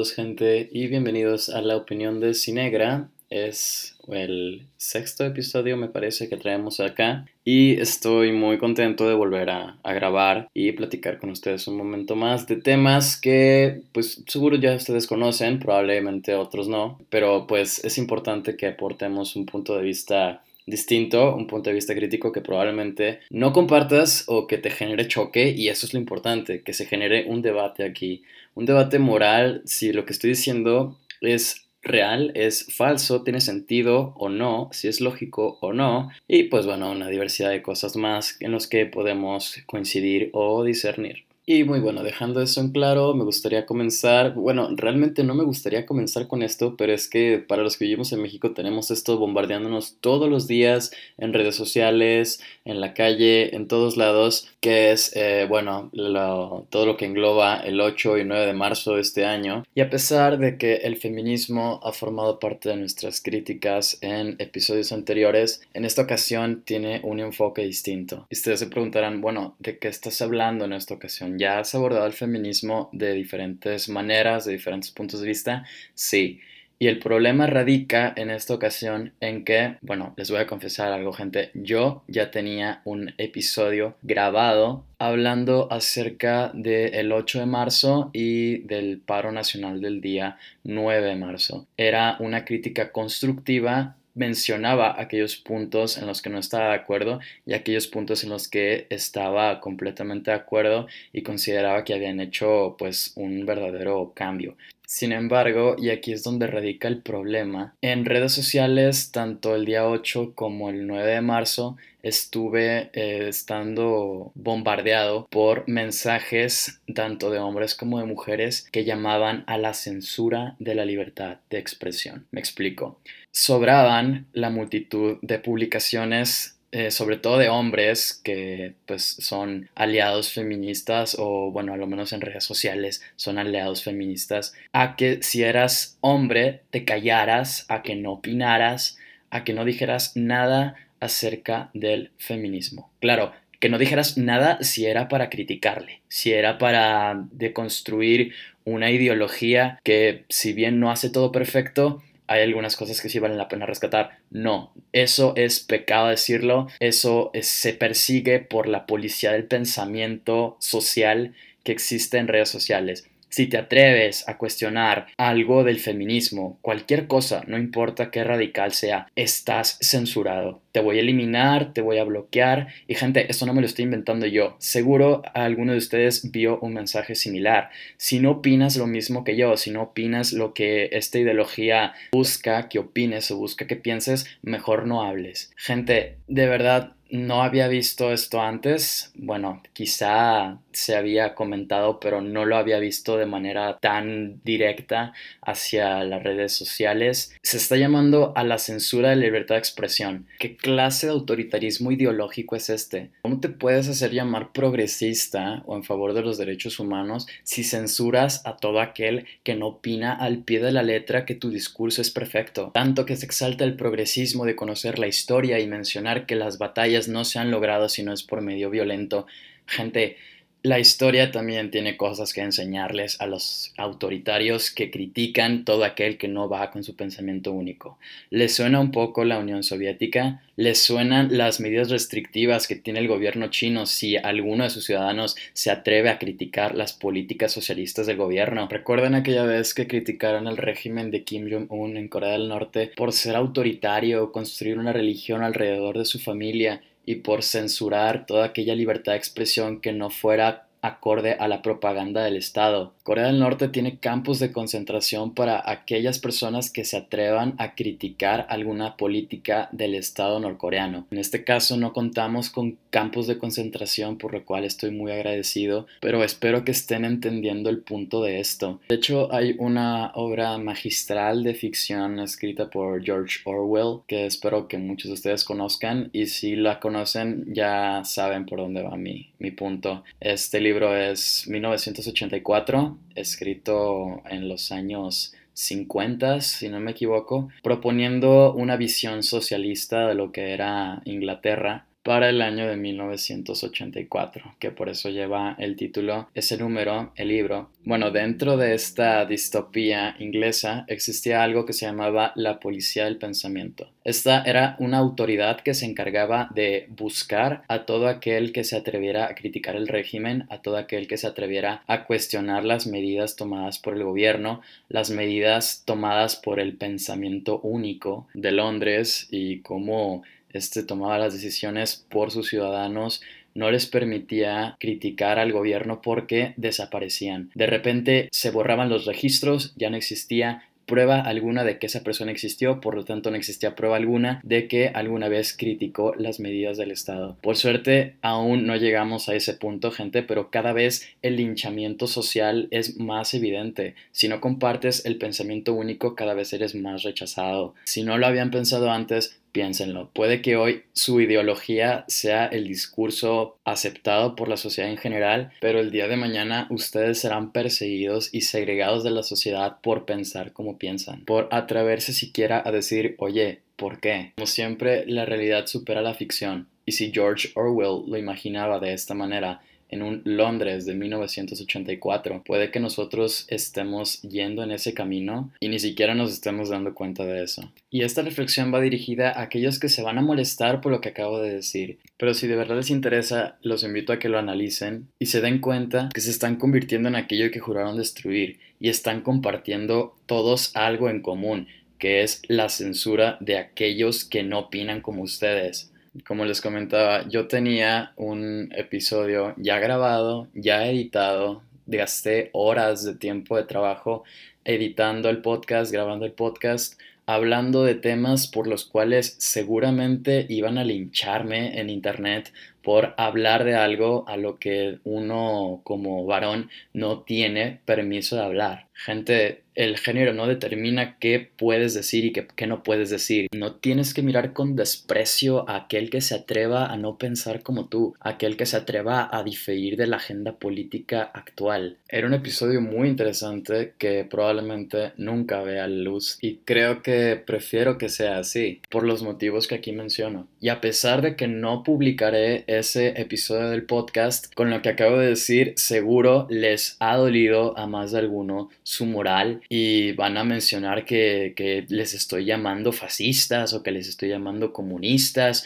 todos gente y bienvenidos a la opinión de Cinegra. Es el sexto episodio me parece que traemos acá y estoy muy contento de volver a, a, grabar y platicar con ustedes un momento más de temas que pues seguro ya ustedes conocen, probablemente otros no, pero pues es importante que aportemos un punto de vista distinto, un punto de vista crítico que probablemente no compartas o que te genere choque y eso es lo importante, que se genere un debate aquí, un debate moral si lo que estoy diciendo es real, es falso, tiene sentido o no, si es lógico o no, y pues bueno, una diversidad de cosas más en los que podemos coincidir o discernir. Y muy bueno, dejando eso en claro, me gustaría comenzar, bueno, realmente no me gustaría comenzar con esto, pero es que para los que vivimos en México tenemos esto bombardeándonos todos los días en redes sociales, en la calle, en todos lados, que es, eh, bueno, todo lo que engloba el 8 y 9 de marzo de este año. Y a pesar de que el feminismo ha formado parte de nuestras críticas en episodios anteriores, en esta ocasión tiene un enfoque distinto. Y ustedes se preguntarán, bueno, ¿de qué estás hablando en esta ocasión? ¿Ya has abordado el feminismo de diferentes maneras, de diferentes puntos de vista? Sí. Y el problema radica en esta ocasión en que, bueno, les voy a confesar algo, gente. Yo ya tenía un episodio grabado hablando acerca del 8 de marzo y del paro nacional del día 9 de marzo. Era una crítica constructiva mencionaba aquellos puntos en los que no estaba de acuerdo y aquellos puntos en los que estaba completamente de acuerdo y consideraba que habían hecho pues un verdadero cambio. Sin embargo, y aquí es donde radica el problema, en redes sociales, tanto el día 8 como el 9 de marzo, estuve eh, estando bombardeado por mensajes tanto de hombres como de mujeres que llamaban a la censura de la libertad de expresión. Me explico. Sobraban la multitud de publicaciones eh, sobre todo de hombres que pues son aliados feministas o bueno, a lo menos en redes sociales son aliados feministas, a que si eras hombre te callaras, a que no opinaras, a que no dijeras nada acerca del feminismo. Claro, que no dijeras nada si era para criticarle, si era para deconstruir una ideología que si bien no hace todo perfecto, hay algunas cosas que sí valen la pena rescatar. No, eso es pecado decirlo, eso se persigue por la policía del pensamiento social que existe en redes sociales. Si te atreves a cuestionar algo del feminismo, cualquier cosa, no importa qué radical sea, estás censurado. Te voy a eliminar, te voy a bloquear. Y gente, esto no me lo estoy inventando yo. Seguro alguno de ustedes vio un mensaje similar. Si no opinas lo mismo que yo, si no opinas lo que esta ideología busca que opines o busca que pienses, mejor no hables. Gente, de verdad, no había visto esto antes. Bueno, quizá se había comentado, pero no lo había visto de manera tan directa hacia las redes sociales. Se está llamando a la censura de la libertad de expresión. ¿Qué clase de autoritarismo ideológico es este? ¿Cómo te puedes hacer llamar progresista o en favor de los derechos humanos si censuras a todo aquel que no opina al pie de la letra que tu discurso es perfecto? Tanto que se exalta el progresismo de conocer la historia y mencionar que las batallas no se han logrado si no es por medio violento. Gente, la historia también tiene cosas que enseñarles a los autoritarios que critican todo aquel que no va con su pensamiento único. ¿Les suena un poco la Unión Soviética? ¿Les suenan las medidas restrictivas que tiene el gobierno chino si alguno de sus ciudadanos se atreve a criticar las políticas socialistas del gobierno? ¿Recuerdan aquella vez que criticaron al régimen de Kim Jong-un en Corea del Norte por ser autoritario, construir una religión alrededor de su familia y por censurar toda aquella libertad de expresión que no fuera acorde a la propaganda del Estado. Corea del Norte tiene campos de concentración para aquellas personas que se atrevan a criticar alguna política del Estado norcoreano. En este caso no contamos con campos de concentración por lo cual estoy muy agradecido, pero espero que estén entendiendo el punto de esto. De hecho hay una obra magistral de ficción escrita por George Orwell que espero que muchos de ustedes conozcan y si la conocen ya saben por dónde va mi, mi punto. Este libro es 1984, escrito en los años 50, si no me equivoco, proponiendo una visión socialista de lo que era Inglaterra para el año de 1984, que por eso lleva el título, ese número, el libro. Bueno, dentro de esta distopía inglesa existía algo que se llamaba la policía del pensamiento. Esta era una autoridad que se encargaba de buscar a todo aquel que se atreviera a criticar el régimen, a todo aquel que se atreviera a cuestionar las medidas tomadas por el gobierno, las medidas tomadas por el pensamiento único de Londres y cómo este tomaba las decisiones por sus ciudadanos, no les permitía criticar al gobierno porque desaparecían. De repente se borraban los registros, ya no existía prueba alguna de que esa persona existió, por lo tanto no existía prueba alguna de que alguna vez criticó las medidas del Estado. Por suerte aún no llegamos a ese punto, gente, pero cada vez el linchamiento social es más evidente. Si no compartes el pensamiento único, cada vez eres más rechazado. Si no lo habían pensado antes, Piénsenlo, puede que hoy su ideología sea el discurso aceptado por la sociedad en general, pero el día de mañana ustedes serán perseguidos y segregados de la sociedad por pensar como piensan, por atreverse siquiera a decir, oye, ¿por qué? Como siempre, la realidad supera la ficción, y si George Orwell lo imaginaba de esta manera, en un Londres de 1984. Puede que nosotros estemos yendo en ese camino y ni siquiera nos estemos dando cuenta de eso. Y esta reflexión va dirigida a aquellos que se van a molestar por lo que acabo de decir. Pero si de verdad les interesa, los invito a que lo analicen y se den cuenta que se están convirtiendo en aquello que juraron destruir y están compartiendo todos algo en común, que es la censura de aquellos que no opinan como ustedes. Como les comentaba, yo tenía un episodio ya grabado, ya editado, gasté horas de tiempo de trabajo editando el podcast, grabando el podcast, hablando de temas por los cuales seguramente iban a lincharme en internet por hablar de algo a lo que uno como varón no tiene permiso de hablar. Gente, el género no determina qué puedes decir y qué, no puedes decir. No tienes que mirar con desprecio a aquel que se atreva a no pensar como tú, aquel que se atreva a diferir de la agenda política actual. Era un episodio muy interesante que probablemente nunca vea la luz y creo que prefiero que sea así, por los motivos que aquí menciono. Y a pesar de que no publicaré ese episodio del podcast, con lo que acabo de decir, seguro les ha dolido a más de alguno su moral y van a mencionar que, que les estoy llamando fascistas o que les estoy llamando comunistas.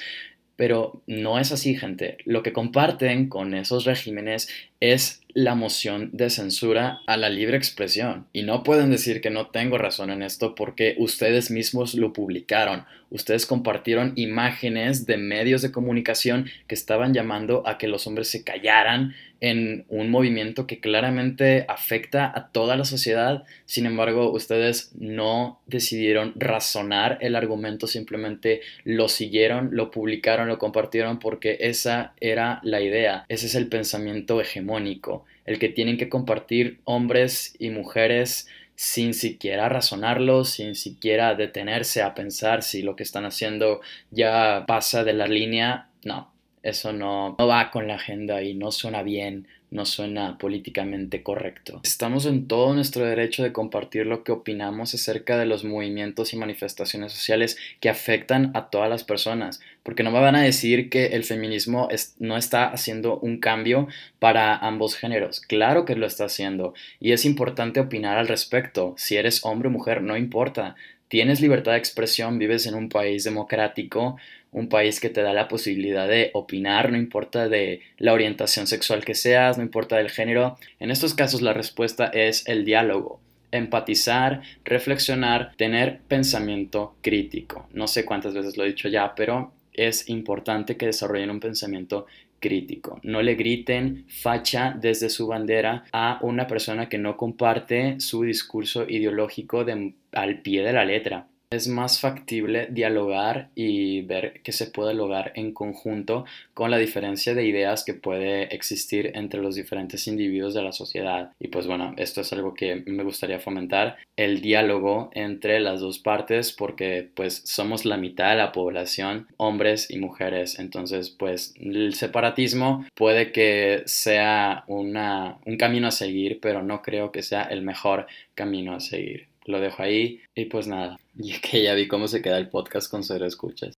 Pero no es así, gente. Lo que comparten con esos regímenes es la moción de censura a la libre expresión. Y no pueden decir que no tengo razón en esto porque ustedes mismos lo publicaron. Ustedes compartieron imágenes de medios de comunicación que estaban llamando a que los hombres se callaran en un movimiento que claramente afecta a toda la sociedad. Sin embargo, ustedes no decidieron razonar el argumento, simplemente lo siguieron, lo publicaron, lo compartieron porque esa era la idea. Ese es el pensamiento hegemónico el que tienen que compartir hombres y mujeres sin siquiera razonarlo, sin siquiera detenerse a pensar si lo que están haciendo ya pasa de la línea. No, eso no, no va con la agenda y no suena bien, no suena políticamente correcto. Estamos en todo nuestro derecho de compartir lo que opinamos acerca de los movimientos y manifestaciones sociales que afectan a todas las personas, porque no me van a decir que el feminismo no está haciendo un cambio para ambos géneros. Claro que lo está haciendo y es importante opinar al respecto. Si eres hombre o mujer, no importa. Tienes libertad de expresión, vives en un país democrático, un país que te da la posibilidad de opinar, no importa de la orientación sexual que seas, no importa del género. En estos casos la respuesta es el diálogo empatizar, reflexionar, tener pensamiento crítico. No sé cuántas veces lo he dicho ya, pero es importante que desarrollen un pensamiento crítico. No le griten facha desde su bandera a una persona que no comparte su discurso ideológico al pie de la letra es más factible dialogar y ver que se puede lograr en conjunto con la diferencia de ideas que puede existir entre los diferentes individuos de la sociedad. Y pues bueno, esto es algo que me gustaría fomentar, el diálogo entre las dos partes porque pues somos la mitad de la población, hombres y mujeres. Entonces pues el separatismo puede que sea una, un camino a seguir, pero no creo que sea el mejor camino a seguir lo dejo ahí y pues nada, y que ya vi cómo se queda el podcast con cero escuchas.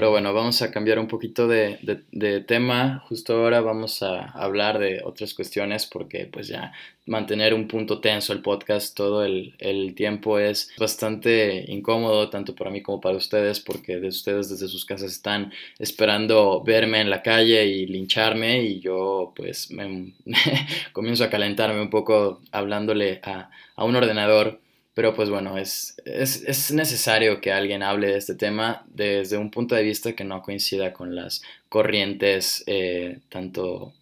Pero bueno, vamos a cambiar un poquito de, tema. Justo ahora vamos a hablar de otras cuestiones porque pues ya mantener un punto tenso el podcast todo el, tiempo es bastante incómodo, tanto para mí como para ustedes, porque de ustedes desde sus casas están esperando verme en la calle y lincharme y yo pues me, comienzo a calentarme un poco hablándole a un ordenador pero pues bueno, es, es, necesario que alguien hable de este tema desde un punto de vista que no coincida con las corrientes eh, tanto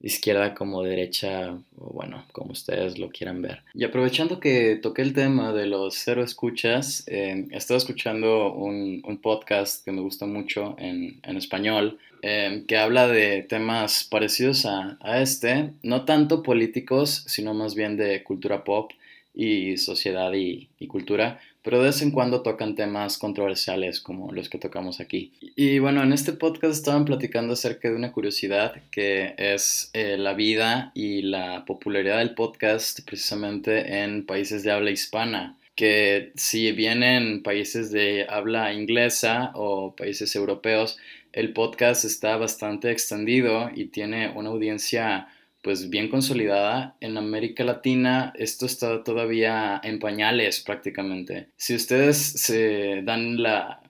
izquierda como derecha, o bueno, como ustedes lo quieran ver. Y aprovechando que toqué el tema de los cero escuchas, eh, he estado escuchando un, podcast que me gusta mucho en, español, eh, que habla de temas parecidos a, a este, no tanto políticos, sino más bien de cultura pop y sociedad y, cultura, pero de vez en cuando tocan temas controversiales como los que tocamos aquí. Y bueno, en este podcast estaban platicando acerca de una curiosidad que es eh, la vida y la popularidad del podcast precisamente en países de habla hispana que si bien en países de habla inglesa o países europeos, el podcast está bastante extendido y tiene una audiencia pues bien consolidada. En América Latina esto está todavía en pañales prácticamente. Si ustedes se dan la,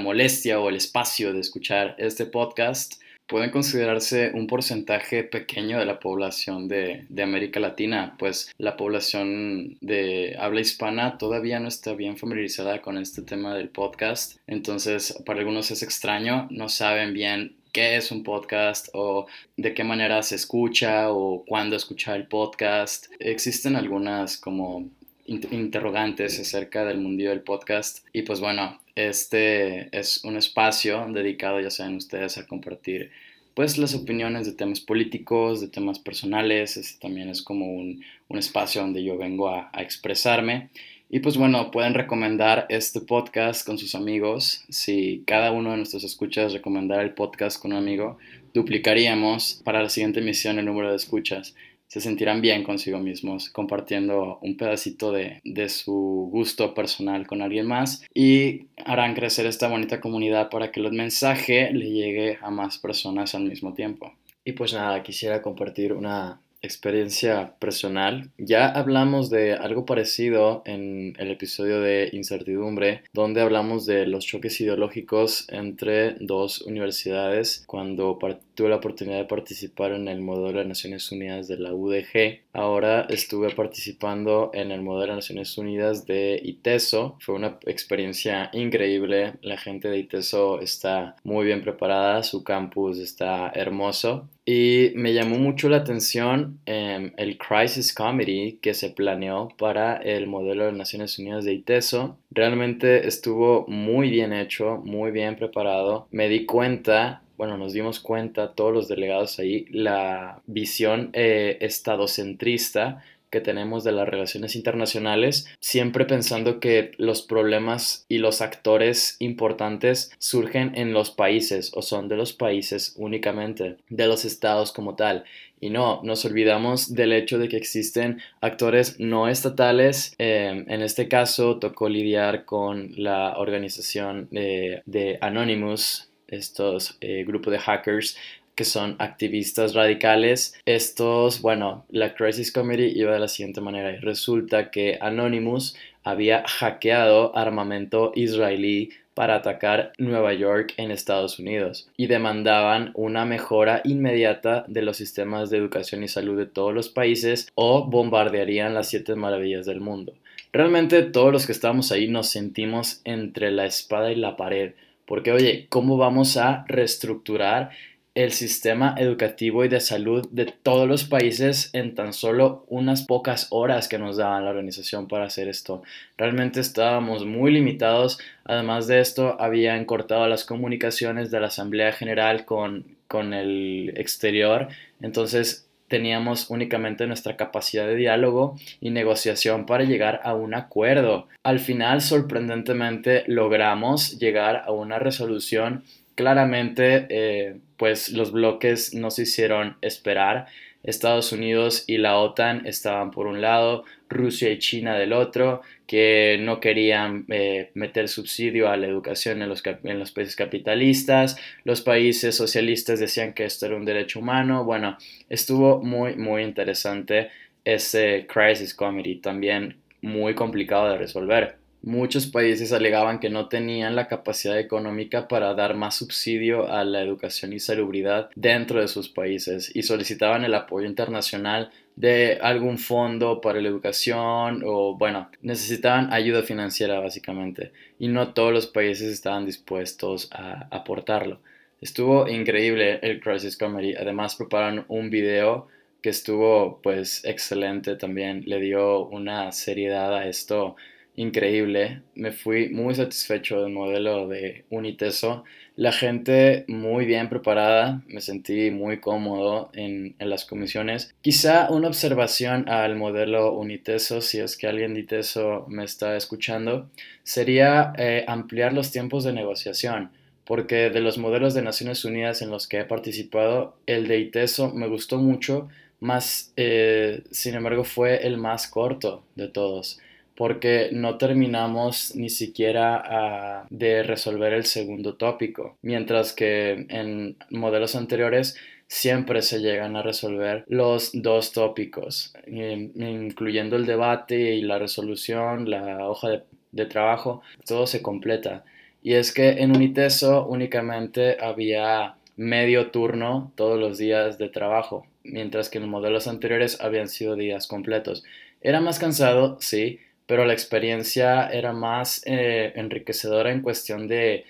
molestia o el espacio de escuchar este podcast, pueden considerarse un porcentaje pequeño de la población de, de, América Latina, pues la población de habla hispana todavía no está bien familiarizada con este tema del podcast, entonces para algunos es extraño, no saben bien qué es un podcast o de qué manera se escucha o cuándo escuchar el podcast. Existen algunas como interrogantes acerca del mundillo del podcast y pues bueno, este es un espacio dedicado ya saben ustedes a compartir pues las opiniones de temas políticos, de temas personales, este también es como un, un espacio donde yo vengo a, a expresarme y pues bueno, pueden recomendar este podcast con sus amigos. Si cada uno de nuestros escuchas recomendara el podcast con un amigo, duplicaríamos para la siguiente emisión el número de escuchas. Se sentirán bien consigo mismos compartiendo un pedacito de, de su gusto personal con alguien más y harán crecer esta bonita comunidad para que el mensaje le llegue a más personas al mismo tiempo. Y pues nada, quisiera compartir una experiencia personal. Ya hablamos de algo parecido en el episodio de incertidumbre, donde hablamos de los choques ideológicos entre dos universidades cuando tuve la oportunidad de participar en el modelo de Naciones Unidas de la UDG. Ahora estuve participando en el modelo de Naciones Unidas de ITESO. Fue una experiencia increíble. La gente de ITESO está muy bien preparada, su campus está hermoso y me llamó mucho la atención em, el Crisis Comedy que se planeó para el modelo de Naciones Unidas de ITESO. Realmente estuvo muy bien hecho, muy bien preparado. Me di cuenta bueno, nos dimos cuenta todos los delegados ahí, la visión eh, estadocentrista que tenemos de las relaciones internacionales, siempre pensando que los problemas y los actores importantes surgen en los países o son de los países únicamente, de los estados como tal. Y no, nos olvidamos del hecho de que existen actores no estatales. Eh, en este caso tocó lidiar con la organización de, Anonymous, estos eh, grupos de hackers que son activistas radicales. Estos, bueno, la Crisis Committee iba de la siguiente manera. Y resulta que Anonymous había hackeado armamento israelí para atacar Nueva York en Estados Unidos y demandaban una mejora inmediata de los sistemas de educación y salud de todos los países o bombardearían las siete maravillas del mundo. Realmente todos los que estábamos ahí nos sentimos entre la espada y la pared, porque oye, ¿cómo vamos a reestructurar el sistema educativo y de salud de todos los países en tan solo unas pocas horas que nos daban la organización para hacer esto. Realmente estábamos muy limitados. Además de esto, habían cortado las comunicaciones de la Asamblea General con, con el exterior. Entonces teníamos únicamente nuestra capacidad de diálogo y negociación para llegar a un acuerdo. Al final, sorprendentemente, logramos llegar a una resolución claramente eh, pues los bloques no se hicieron esperar. Estados Unidos y la OTAN estaban por un lado, Rusia y China del otro, que no querían eh, meter subsidio a la educación en los, en los países capitalistas, los países socialistas decían que esto era un derecho humano, bueno, estuvo muy, muy interesante ese Crisis Committee, también muy complicado de resolver. Muchos países alegaban que no tenían la capacidad económica para dar más subsidio a la educación y salubridad dentro de sus países y solicitaban el apoyo internacional de algún fondo para la educación o bueno, necesitaban ayuda financiera básicamente y no todos los países estaban dispuestos a aportarlo. Estuvo increíble el Crisis Comedy, además prepararon un video que estuvo pues excelente también, le dio una seriedad a esto increíble. Me fui muy satisfecho del modelo de Uniteso. La gente muy bien preparada, me sentí muy cómodo en, las comisiones. Quizá una observación al modelo Uniteso, si es que alguien de ITESO me está escuchando, sería eh, ampliar los tiempos de negociación porque de los modelos de Naciones Unidas en los que he participado, el de ITESO me gustó mucho, más, eh, sin embargo, fue el más corto de todos porque no terminamos ni siquiera ah, de resolver el segundo tópico, mientras que en modelos anteriores siempre se llegan a resolver los dos tópicos, incluyendo el debate y la resolución, la hoja de, de trabajo, todo se completa. Y es que en Uniteso únicamente había medio turno todos los días de trabajo, mientras que en los modelos anteriores habían sido días completos. Era más cansado, sí, pero la experiencia era más eh, enriquecedora en cuestión de,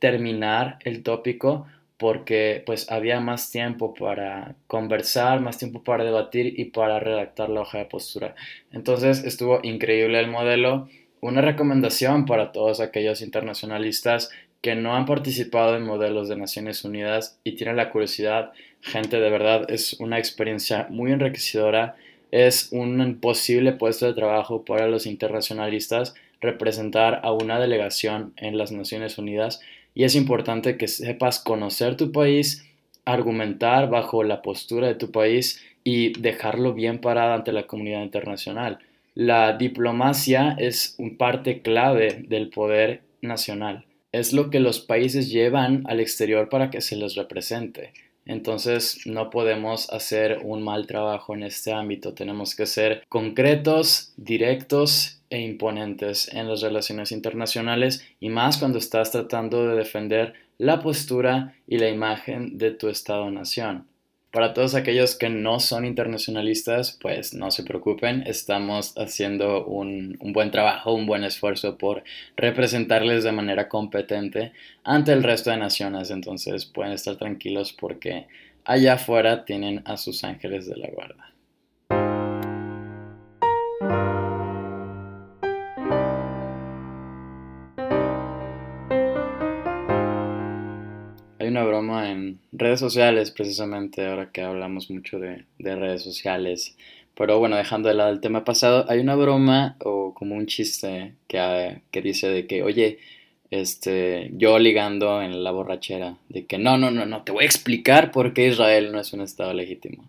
terminar el tópico porque pues había más tiempo para conversar, más tiempo para debatir y para redactar la hoja de postura. Entonces estuvo increíble el modelo. Una recomendación para todos aquellos internacionalistas que no han participado en modelos de Naciones Unidas y tienen la curiosidad, gente, de verdad es una experiencia muy enriquecedora es un posible puesto de trabajo para los internacionalistas representar a una delegación en las Naciones Unidas y es importante que sepas conocer tu país, argumentar bajo la postura de tu país y dejarlo bien parado ante la comunidad internacional. La diplomacia es un parte clave del poder nacional. Es lo que los países llevan al exterior para que se les represente. Entonces no podemos hacer un mal trabajo en este ámbito. Tenemos que ser concretos, directos e imponentes en las relaciones internacionales y más cuando estás tratando de defender la postura y la imagen de tu Estado-nación. Para todos aquellos que no son internacionalistas, pues no se preocupen, estamos haciendo un, buen trabajo, un buen esfuerzo por representarles de manera competente ante el resto de naciones, entonces pueden estar tranquilos porque allá afuera tienen a sus ángeles de la guarda. Una broma en redes sociales, precisamente, ahora que hablamos mucho de, redes sociales. Pero bueno, dejando de lado el tema pasado, hay una broma o como un chiste que, que dice de que, oye, este, yo ligando en la borrachera, de que no, no, no, no, te voy a explicar por qué Israel no es un Estado legítimo.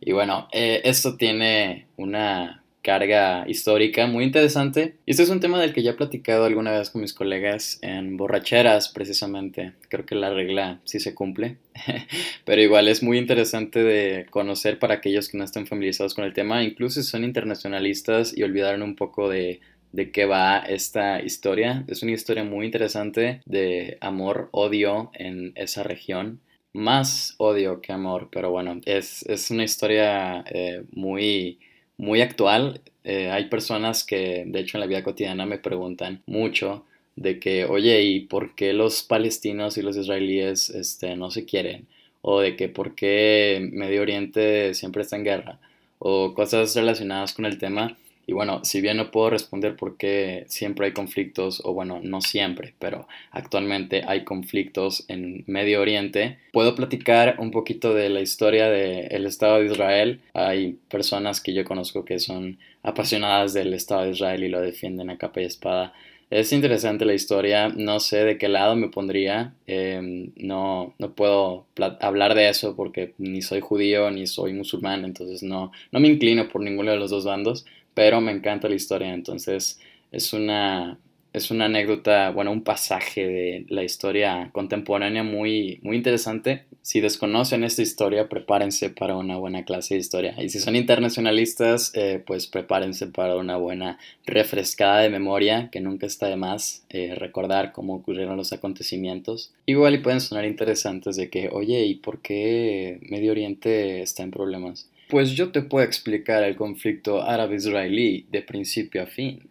Y bueno, eh, esto tiene una carga histórica muy interesante. Y este es un tema del que ya he platicado alguna vez con mis colegas en borracheras, precisamente. Creo que la regla sí se cumple, pero igual es muy interesante de conocer para aquellos que no estén familiarizados con el tema, incluso si son internacionalistas y olvidaron un poco de de qué va esta historia. Es una historia muy interesante de amor, odio en esa región. Más odio que amor, pero bueno, es, una historia eh, muy muy actual. Eh, hay personas que, de hecho, en la vida cotidiana me preguntan mucho de que, oye, ¿y por qué los palestinos y los israelíes este, no se quieren? O de que por qué Medio Oriente siempre está en guerra. O cosas relacionadas con el tema. Y bueno, si bien no puedo responder por qué siempre hay conflictos, o bueno, no siempre, pero actualmente hay conflictos en Medio Oriente, puedo platicar un poquito de la historia del Estado de Israel. Hay personas que yo conozco que son apasionadas del Estado de Israel y lo defienden a capa y espada. Es interesante la historia, no sé de qué lado me pondría, em, no, no puedo hablar de eso porque ni soy judío ni soy musulmán, entonces no, no me inclino por ninguno de los dos bandos, pero me encanta la historia, entonces es una es una anécdota, bueno, un pasaje de la historia contemporánea muy, muy interesante. Si desconocen esta historia, prepárense para una buena clase de historia. Y si son internacionalistas, eh, pues prepárense para una buena refrescada de memoria, que nunca está de más eh, recordar cómo ocurrieron los acontecimientos. Igual y pueden sonar interesantes de que, oye, ¿y por qué Medio Oriente está en problemas? Pues yo te puedo explicar el conflicto árabe-israelí de principio a fin.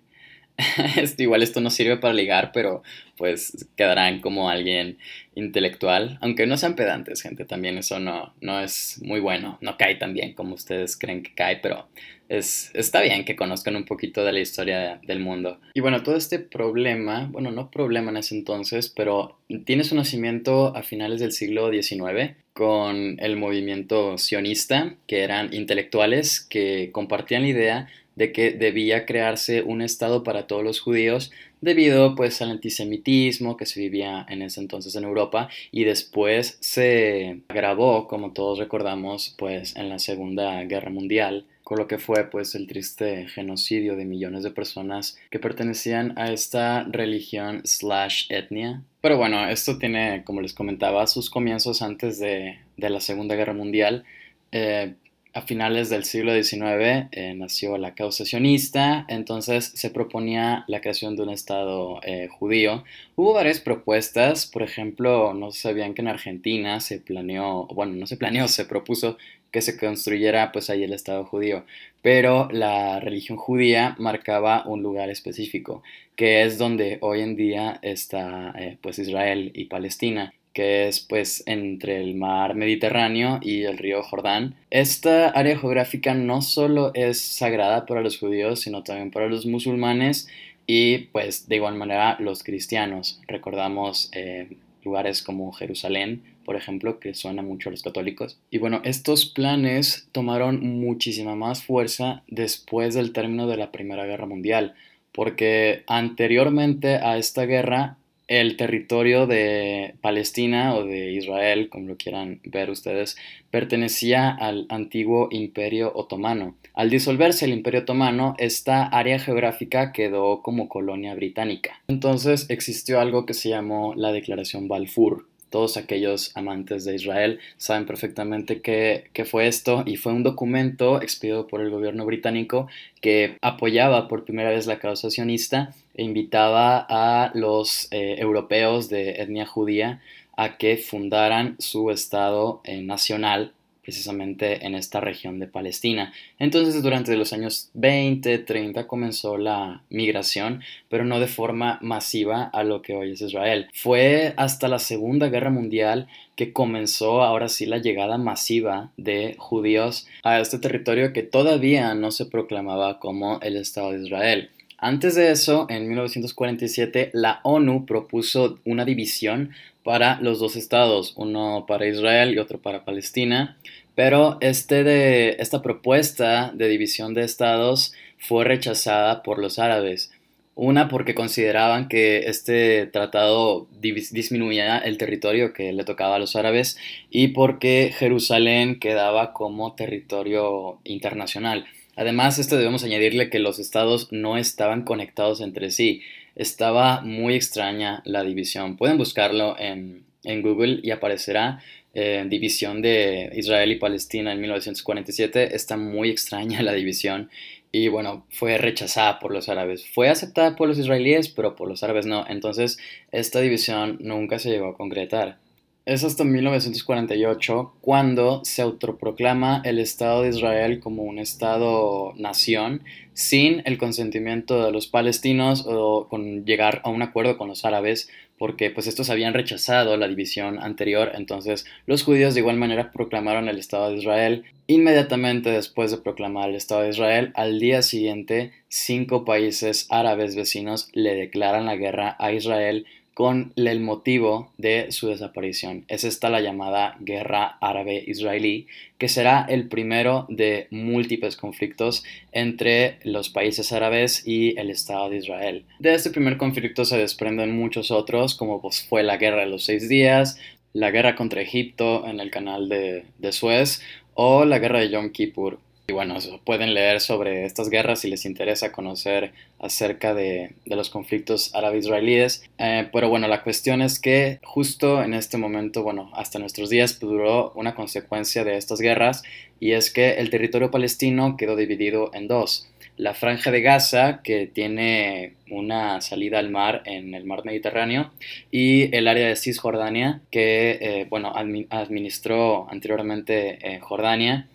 igual esto no sirve para ligar, pero pues quedarán como alguien intelectual. Aunque no sean pedantes, gente, también eso no, no es muy bueno. No cae tan bien como ustedes creen que cae, pero es, está bien que conozcan un poquito de la historia del mundo. Y bueno, todo este problema, bueno, no problema en ese entonces, pero tiene su nacimiento a finales del siglo XIX con el movimiento sionista, que eran intelectuales que compartían la idea de que debía crearse un Estado para todos los judíos debido pues al antisemitismo que se vivía en ese entonces en Europa y después se agravó, como todos recordamos, pues en la Segunda Guerra Mundial con lo que fue pues el triste genocidio de millones de personas que pertenecían a esta religión slash etnia. Pero bueno, esto tiene, como les comentaba, sus comienzos antes de, la Segunda Guerra Mundial. Eh, a finales del siglo XIX eh, nació la causa sionista, entonces se proponía la creación de un Estado eh, judío. Hubo varias propuestas, por ejemplo, no sabían que en Argentina se planeó, bueno, no se planeó, se propuso que se construyera pues ahí el Estado judío, pero la religión judía marcaba un lugar específico, que es donde hoy en día está eh, pues Israel y Palestina que es pues entre el mar Mediterráneo y el río Jordán. Esta área geográfica no solo es sagrada para los judíos, sino también para los musulmanes y pues de igual manera los cristianos. Recordamos eh, lugares como Jerusalén, por ejemplo, que suena mucho a los católicos. Y bueno, estos planes tomaron muchísima más fuerza después del término de la Primera Guerra Mundial, porque anteriormente a esta guerra el territorio de Palestina o de Israel, como lo quieran ver ustedes, pertenecía al antiguo imperio otomano. Al disolverse el imperio otomano, esta área geográfica quedó como colonia británica. Entonces existió algo que se llamó la Declaración Balfour, todos aquellos amantes de Israel saben perfectamente qué, fue esto y fue un documento expedido por el gobierno británico que apoyaba por primera vez la causa sionista e invitaba a los eh, europeos de etnia judía a que fundaran su Estado eh, nacional precisamente en esta región de Palestina. Entonces durante los años 20, 30 comenzó la migración, pero no de forma masiva a lo que hoy es Israel. Fue hasta la Segunda Guerra Mundial que comenzó ahora sí la llegada masiva de judíos a este territorio que todavía no se proclamaba como el Estado de Israel. Antes de eso, en 1947, la ONU propuso una división para los dos estados, uno para Israel y otro para Palestina, pero este de, esta propuesta de división de estados fue rechazada por los árabes. Una porque consideraban que este tratado disminuía el territorio que le tocaba a los árabes y porque Jerusalén quedaba como territorio internacional. Además, esto debemos añadirle que los estados no estaban conectados entre sí. Estaba muy extraña la división. Pueden buscarlo en, Google y aparecerá eh, división de Israel y Palestina en 1947. Está muy extraña la división y bueno, fue rechazada por los árabes. Fue aceptada por los israelíes, pero por los árabes no. Entonces, esta división nunca se llegó a concretar. Es hasta 1948 cuando se autoproclama el Estado de Israel como un Estado-nación sin el consentimiento de los palestinos o con llegar a un acuerdo con los árabes porque pues estos habían rechazado la división anterior, entonces los judíos de igual manera proclamaron el Estado de Israel. Inmediatamente después de proclamar el Estado de Israel, al día siguiente, cinco países árabes vecinos le declaran la guerra a Israel con el motivo de su desaparición. Es esta la llamada Guerra Árabe-Israelí, que será el primero de múltiples conflictos entre los países árabes y el Estado de Israel. De este primer conflicto se desprenden muchos otros, como pues, fue la Guerra de los Seis Días, la guerra contra Egipto en el canal de, de Suez o la guerra de Yom Kippur Y bueno, pueden leer sobre estas guerras si les interesa conocer acerca de, los conflictos árabe-israelíes. Eh, pero bueno, la cuestión es que justo en este momento, bueno, hasta nuestros días duró una consecuencia de estas guerras y es que el territorio palestino quedó dividido en dos. La franja de Gaza, que tiene una salida al mar en el mar Mediterráneo, y el área de Cisjordania, que, eh, bueno, administró anteriormente eh, Jordania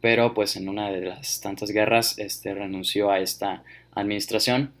pero pues en una de las tantas guerras este, renunció a esta administración.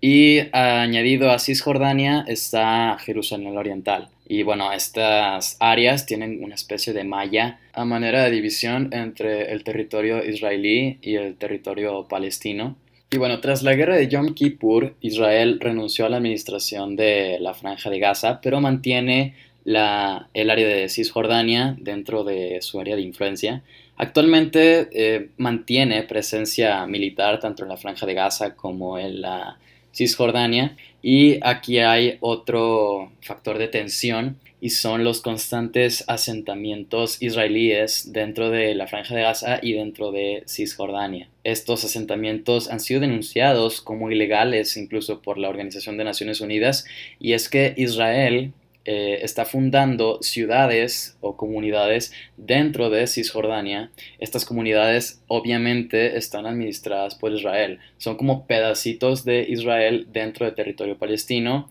Y añadido a Cisjordania está Jerusalén Oriental. Y bueno, estas áreas tienen una especie de malla a manera de división entre el territorio israelí y el territorio palestino. Y bueno, tras la guerra de Yom Kippur, Israel renunció a la administración de la franja de Gaza, pero mantiene la, el área de Cisjordania dentro de su área de influencia. Actualmente eh, mantiene presencia militar tanto en la franja de Gaza como en la Cisjordania y aquí hay otro factor de tensión y son los constantes asentamientos israelíes dentro de la franja de Gaza y dentro de Cisjordania. Estos asentamientos han sido denunciados como ilegales incluso por la Organización de Naciones Unidas y es que Israel eh, está fundando ciudades o comunidades dentro de Cisjordania. Estas comunidades obviamente están administradas por Israel. Son como pedacitos de Israel dentro del territorio palestino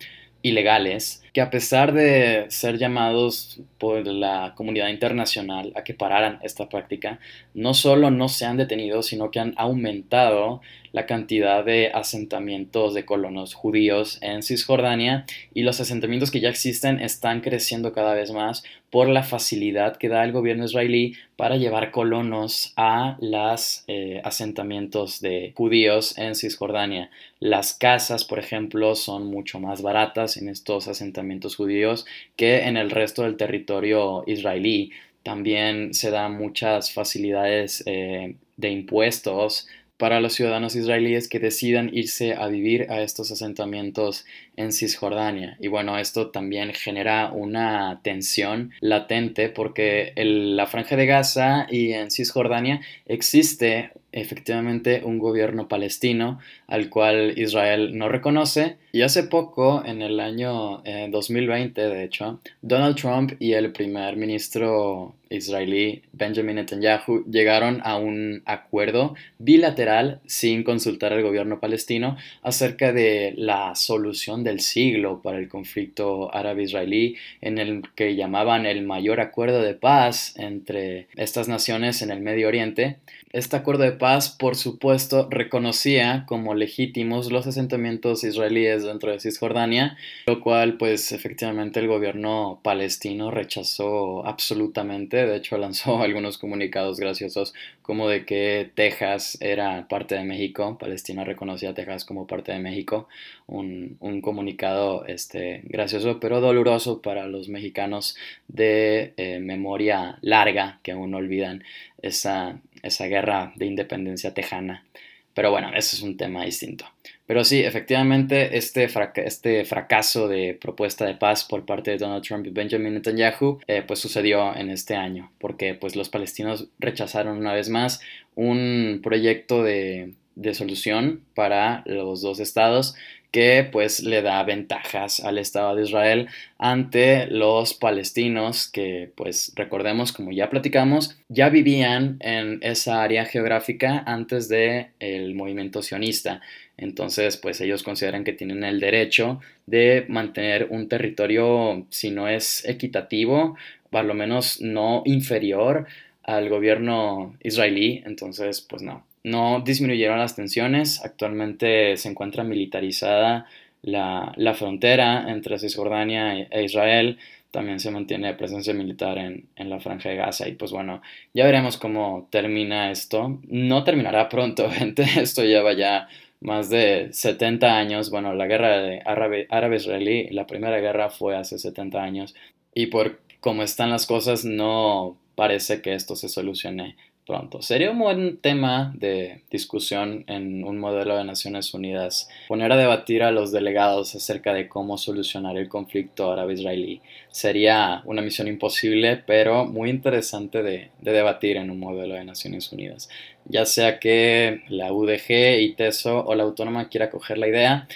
ilegales que a pesar de ser llamados por la comunidad internacional a que pararan esta práctica, no solo no se han detenido, sino que han aumentado la cantidad de asentamientos de colonos judíos en Cisjordania y los asentamientos que ya existen están creciendo cada vez más por la facilidad que da el gobierno israelí para llevar colonos a los eh, asentamientos de judíos en Cisjordania. Las casas, por ejemplo, son mucho más baratas en estos asentamientos judíos que en el resto del territorio israelí. También se dan muchas facilidades eh, de impuestos para los ciudadanos israelíes que decidan irse a vivir a estos asentamientos en Cisjordania. Y bueno, esto también genera una tensión latente porque en la franja de Gaza y en Cisjordania existe efectivamente un gobierno palestino al cual Israel no reconoce. Y hace poco, en el año 2020, eh, de hecho, Donald Trump y el primer ministro israelí Benjamin Netanyahu llegaron a un acuerdo bilateral sin consultar al gobierno palestino acerca de la solución del siglo para el conflicto árabe-israelí en el que llamaban el mayor acuerdo de paz entre estas naciones en el Medio Oriente. Este acuerdo de paz, por supuesto, reconocía como legítimos los asentamientos israelíes dentro de Cisjordania, lo cual pues efectivamente el gobierno palestino rechazó absolutamente, de hecho lanzó algunos comunicados graciosos como de que Texas era parte de México, Palestina reconocía a Texas como parte de México, un, comunicado este, gracioso pero doloroso para los mexicanos de eh, memoria larga que aún olvidan esa, esa guerra de independencia tejana. Pero bueno, eso es un tema distinto. Pero sí, efectivamente, este, este fracaso de propuesta de paz por parte de Donald Trump y Benjamin Netanyahu, eh, pues sucedió en este año, porque pues los palestinos rechazaron una vez más un proyecto de, de solución para los dos estados que pues le da ventajas al Estado de Israel ante los palestinos que pues recordemos como ya platicamos ya vivían en esa área geográfica antes de el movimiento sionista. Entonces pues ellos consideran que tienen el derecho de mantener un territorio si no es equitativo por lo menos no inferior al gobierno israelí. Entonces pues no no disminuyeron las tensiones, actualmente se encuentra militarizada la, frontera entre Cisjordania e, e Israel, también se mantiene presencia militar en, la franja de Gaza. Y pues bueno, ya veremos cómo termina esto. No terminará pronto, gente, esto lleva ya más de 70 años, bueno, la guerra de árabe-israelí, la primera guerra fue hace 70 años. Y por cómo están las cosas no parece que esto se solucione pronto. Sería un buen tema de discusión en un modelo de Naciones Unidas, poner a debatir a los delegados acerca de cómo solucionar el conflicto árabe-israelí. Sería una misión imposible, pero muy interesante de, de, debatir en un modelo de Naciones Unidas. Ya sea que la UDG, ITESO o la Autónoma quiera coger la idea,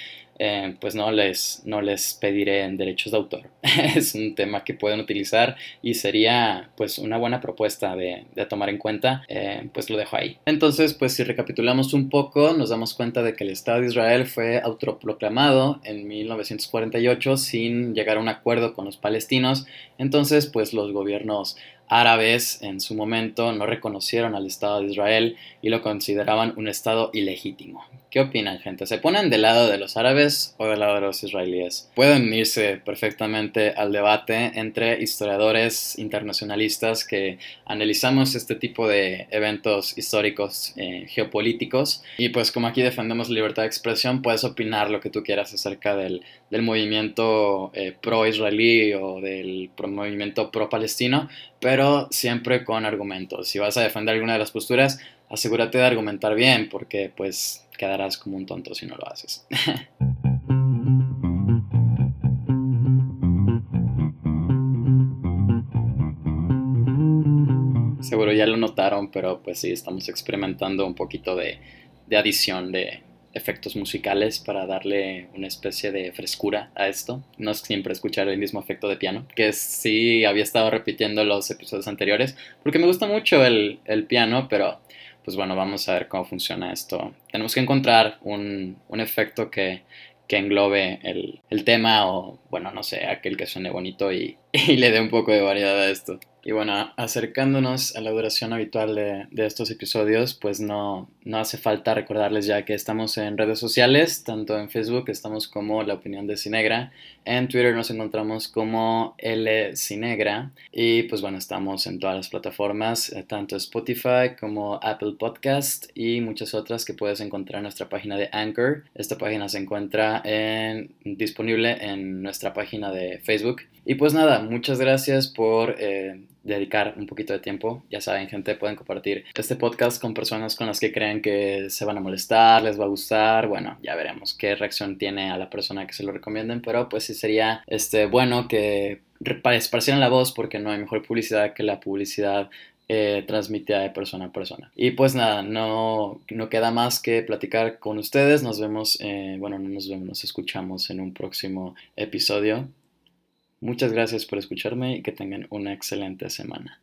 eh, pues no les, no les pediré derechos de autor. es un tema que pueden utilizar y sería pues una buena propuesta de, tomar en cuenta, eh, pues lo dejo ahí. Entonces, pues si recapitulamos un poco, nos damos cuenta de que el Estado de Israel fue autoproclamado en 1948 sin llegar a un acuerdo con los palestinos. Entonces, pues los gobiernos árabes en su momento no reconocieron al Estado de Israel y lo consideraban un Estado ilegítimo. ¿Qué opinan, gente? ¿Se ponen del lado de los árabes o del lado de los israelíes? Pueden unirse perfectamente al debate entre historiadores internacionalistas que analizamos este tipo de eventos históricos eh, geopolíticos. Y pues como aquí defendemos libertad de expresión, puedes opinar lo que tú quieras acerca del, movimiento eh, pro-israelí o del movimiento pro-palestino, pero siempre con argumentos. Si vas a defender alguna de las posturas, asegúrate de argumentar bien, porque pues quedarás como un tonto si no lo haces. Seguro ya lo notaron, pero pues sí, estamos experimentando un poquito de, de adición de efectos musicales para darle una especie de frescura a esto. No es siempre escuchar el mismo efecto de piano, que sí había estado repitiendo los episodios anteriores, porque me gusta mucho el, el piano, pero pues bueno, vamos a ver cómo funciona esto. Tenemos que encontrar un, un efecto que, que englobe el, el, tema o, bueno, no sé, aquel que suene bonito y, y le dé un poco de variedad a esto. Y bueno, acercándonos a la duración habitual de, de, estos episodios, pues no, no hace falta recordarles ya que estamos en redes sociales, tanto en Facebook estamos como La Opinión de Cinegra, en Twitter nos encontramos como L Cinegra y pues bueno, estamos en todas las plataformas, eh, tanto Spotify como Apple Podcast y muchas otras que puedes encontrar en nuestra página de Anchor. Esta página se encuentra en, disponible en nuestra página de Facebook. Y pues nada, muchas gracias por... Eh, dedicar un poquito de tiempo. Ya saben, gente, pueden compartir este podcast con personas con las que creen que se van a molestar, les va a gustar. Bueno, ya veremos qué reacción tiene a la persona que se lo recomienden, pero pues sí sería este, bueno que esparcieran la voz porque no hay mejor publicidad que la publicidad eh, transmitida de persona a persona. Y pues nada, no, no queda más que platicar con ustedes. Nos vemos, eh, bueno, no nos vemos, nos escuchamos en un próximo episodio. Muchas gracias por escucharme y que tengan una excelente semana.